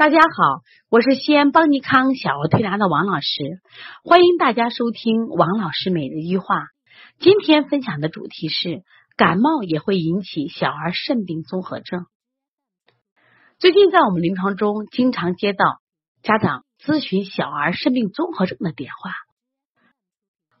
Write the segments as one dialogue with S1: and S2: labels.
S1: 大家好，我是西安邦尼康小儿推拿的王老师，欢迎大家收听王老师每日一话。今天分享的主题是感冒也会引起小儿肾病综合症。最近在我们临床中经常接到家长咨询小儿肾病综合症的电话。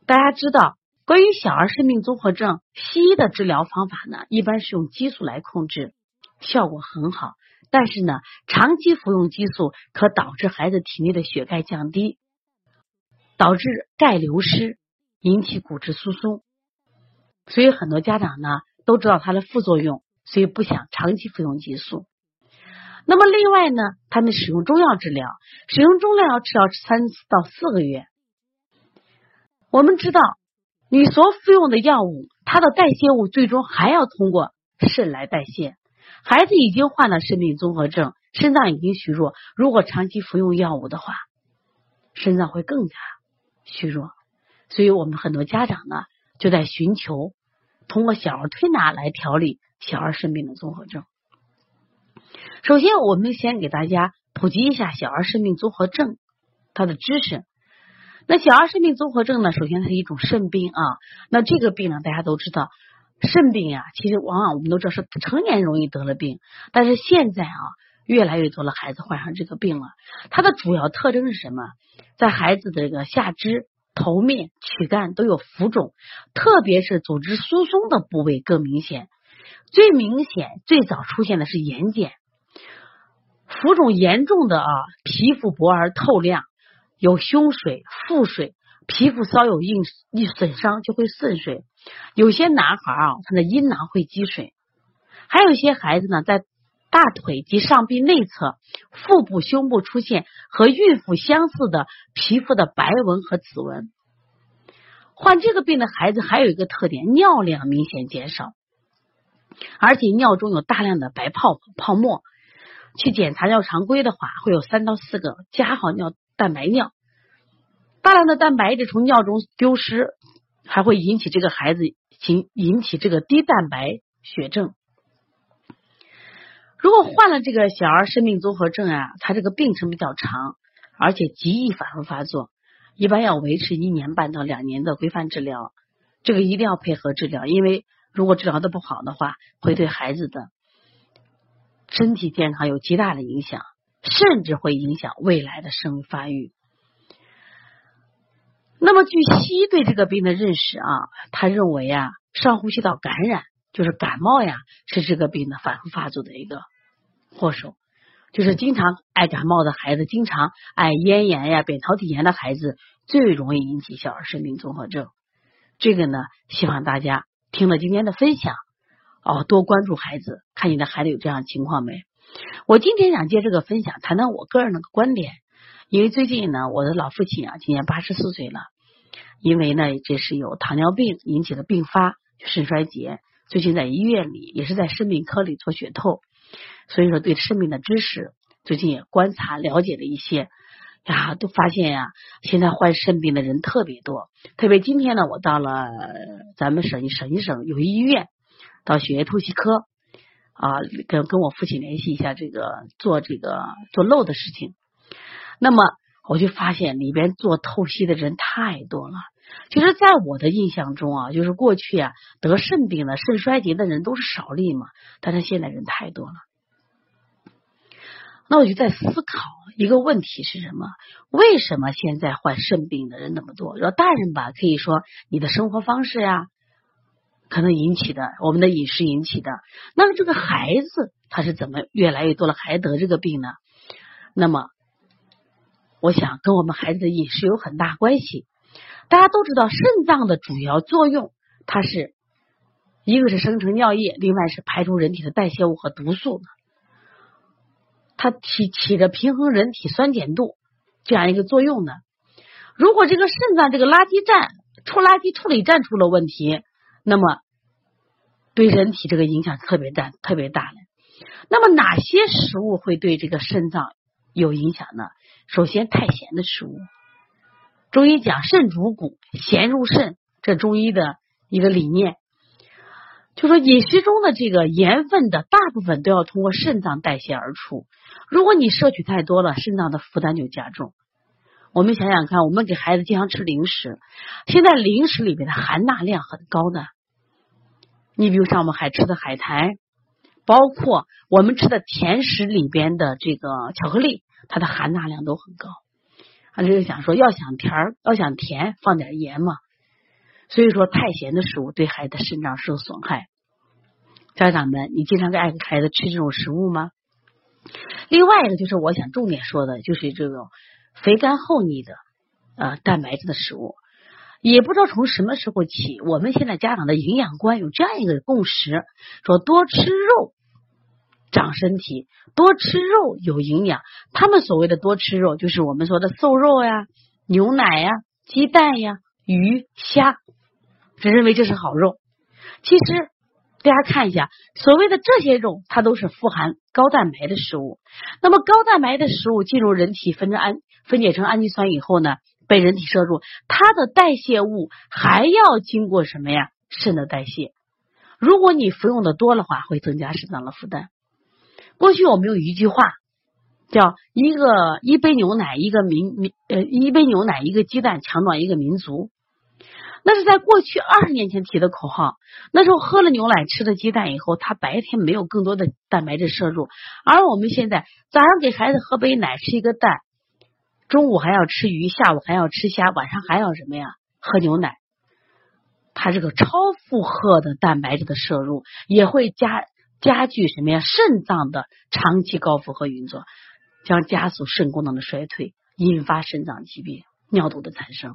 S1: 大家知道，关于小儿肾病综合症，西医的治疗方法呢，一般是用激素来控制，效果很好。但是呢，长期服用激素可导致孩子体内的血钙降低，导致钙流失，引起骨质疏松。所以很多家长呢都知道它的副作用，所以不想长期服用激素。那么另外呢，他们使用中药治疗，使用中药要治疗三到四个月。我们知道，你所服用的药物，它的代谢物最终还要通过肾来代谢。孩子已经患了肾病综合症，肾脏已经虚弱。如果长期服用药物的话，肾脏会更加虚弱。所以我们很多家长呢，就在寻求通过小儿推拿来调理小儿肾病的综合症。首先，我们先给大家普及一下小儿肾病综合症它的知识。那小儿肾病综合症呢，首先它是一种肾病啊。那这个病呢，大家都知道。肾病呀，其实往往我们都知道是成年容易得了病，但是现在啊，越来越多的孩子患上这个病了。它的主要特征是什么？在孩子的这个下肢、头面、躯干都有浮肿，特别是组织疏松的部位更明显。最明显、最早出现的是眼睑，浮肿严重的啊，皮肤薄而透亮，有胸水、腹水。皮肤稍有硬一损伤就会渗水，有些男孩啊，他的阴囊会积水，还有一些孩子呢，在大腿及上臂内侧、腹部、胸部出现和孕妇相似的皮肤的白纹和紫纹。患这个病的孩子还有一个特点，尿量明显减少，而且尿中有大量的白泡泡沫。去检查尿常规的话，会有三到四个加号尿蛋白尿。大量的蛋白质从尿中丢失，还会引起这个孩子引引起这个低蛋白血症。如果患了这个小儿肾病综合症啊，它这个病程比较长，而且极易反复发作，一般要维持一年半到两年的规范治疗。这个一定要配合治疗，因为如果治疗的不好的话，会对孩子的身体健康有极大的影响，甚至会影响未来的生育发育。那么，据西医对这个病的认识啊，他认为啊，上呼吸道感染就是感冒呀，是这个病的反复发作的一个祸首。就是经常爱感冒的孩子，经常爱咽炎呀、扁桃体炎的孩子，最容易引起小儿肾病综合症。这个呢，希望大家听了今天的分享哦，多关注孩子，看你的孩子有这样情况没？我今天想借这个分享，谈谈我个人的观点。因为最近呢，我的老父亲啊，今年八十四岁了。因为呢，这是有糖尿病引起的并发肾衰竭。最近在医院里，也是在肾病科里做血透，所以说对肾病的知识，最近也观察了解了一些呀，都发现呀，现在患肾病的人特别多。特别今天呢，我到了咱们省省一省有医院，到血液透析科啊，跟跟我父亲联系一下这个做这个做漏的事情。那么我就发现里边做透析的人太多了。其实，在我的印象中啊，就是过去啊得肾病的、肾衰竭的人都是少例嘛。但是现在人太多了。那我就在思考一个问题是什么？为什么现在患肾病的人那么多？说大人吧，可以说你的生活方式呀，可能引起的，我们的饮食引起的。那么这个孩子他是怎么越来越多了还得这个病呢？那么。我想跟我们孩子的饮食有很大关系。大家都知道，肾脏的主要作用，它是一个是生成尿液，另外是排出人体的代谢物和毒素，它起起着平衡人体酸碱度这样一个作用的。如果这个肾脏这个垃圾站出垃圾处理站出了问题，那么对人体这个影响特别大，特别大的。那么哪些食物会对这个肾脏有影响呢？首先，太咸的食物，中医讲肾主骨，咸入肾，这中医的一个理念。就说饮食中的这个盐分的大部分都要通过肾脏代谢而出。如果你摄取太多了，肾脏的负担就加重。我们想想看，我们给孩子经常吃零食，现在零食里面的含钠量很高的。你比如像我们还吃的海苔，包括我们吃的甜食里边的这个巧克力，它的含钠量都很高。他就想说，要想甜儿，要想甜，放点盐嘛。所以说，太咸的食物对孩子肾脏受损害。家长们，你经常给爱孩子吃这种食物吗？另外一个就是我想重点说的，就是这种肥甘厚腻的呃蛋白质的食物。也不知道从什么时候起，我们现在家长的营养观有这样一个共识：说多吃肉长身体，多吃肉有营养。他们所谓的多吃肉，就是我们说的瘦肉呀、牛奶呀、鸡蛋呀、鱼虾，只认为这是好肉。其实大家看一下，所谓的这些肉，它都是富含高蛋白的食物。那么高蛋白的食物进入人体分成氨分解成氨基酸以后呢？被人体摄入，它的代谢物还要经过什么呀？肾的代谢。如果你服用的多的话，会增加肾脏的负担。过去我们有一句话，叫一个一杯牛奶一个民民呃一杯牛奶一个鸡蛋强壮一个民族。那是在过去二十年前提的口号。那时候喝了牛奶吃了鸡蛋以后，他白天没有更多的蛋白质摄入，而我们现在早上给孩子喝杯奶，吃一个蛋。中午还要吃鱼，下午还要吃虾，晚上还要什么呀？喝牛奶。它这个超负荷的蛋白质的摄入，也会加加剧什么呀？肾脏的长期高负荷运作，将加速肾功能的衰退，引发肾脏疾病、尿毒的产生。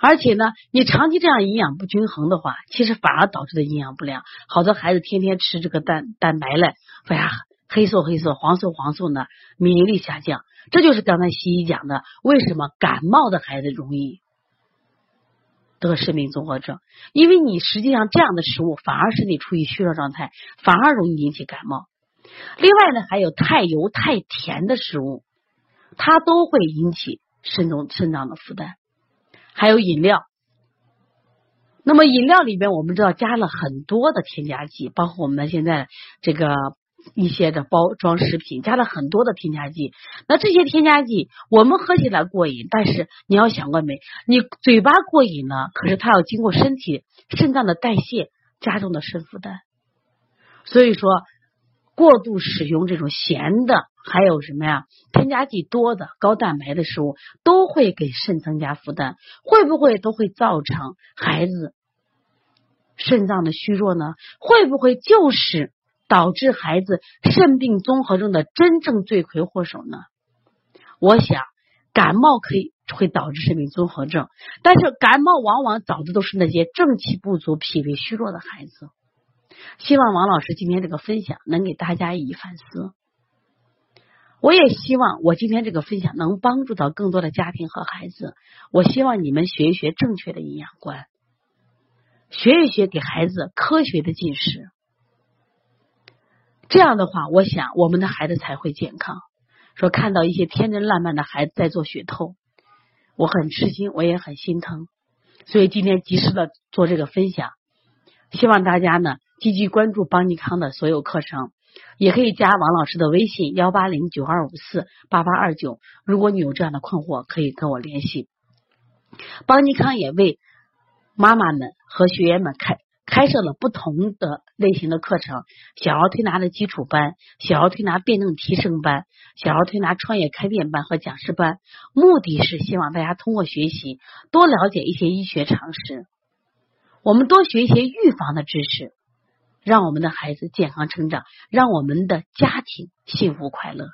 S1: 而且呢，你长期这样营养不均衡的话，其实反而导致的营养不良。好多孩子天天吃这个蛋蛋白嘞，哎呀。黑色黑色，黄色黄色呢，免疫力下降，这就是刚才西医讲的，为什么感冒的孩子容易得肾病综合症？因为你实际上这样的食物反而使你处于虚弱状态，反而容易引起感冒。另外呢，还有太油太甜的食物，它都会引起肾中肾脏的负担。还有饮料，那么饮料里边我们知道加了很多的添加剂，包括我们现在这个。一些的包装食品加了很多的添加剂，那这些添加剂我们喝起来过瘾，但是你要想过没？你嘴巴过瘾呢，可是它要经过身体肾脏的代谢，加重的肾负担。所以说，过度使用这种咸的，还有什么呀？添加剂多的、高蛋白的食物，都会给肾增加负担，会不会都会造成孩子肾脏的虚弱呢？会不会就是？导致孩子肾病综合症的真正罪魁祸首呢？我想，感冒可以会导致肾病综合症，但是感冒往往找的都是那些正气不足、脾胃虚弱的孩子。希望王老师今天这个分享能给大家以反思。我也希望我今天这个分享能帮助到更多的家庭和孩子。我希望你们学一学正确的营养观，学一学给孩子科学的进食。这样的话，我想我们的孩子才会健康。说看到一些天真烂漫的孩子在做血透，我很吃惊，我也很心疼。所以今天及时的做这个分享，希望大家呢积极关注邦尼康的所有课程，也可以加王老师的微信幺八零九二五四八八二九。如果你有这样的困惑，可以跟我联系。邦尼康也为妈妈们和学员们开。开设了不同的类型的课程：小儿推拿的基础班、小儿推拿辩证提升班、小儿推拿创业开店班和讲师班。目的是希望大家通过学习多了解一些医学常识，我们多学一些预防的知识，让我们的孩子健康成长，让我们的家庭幸福快乐。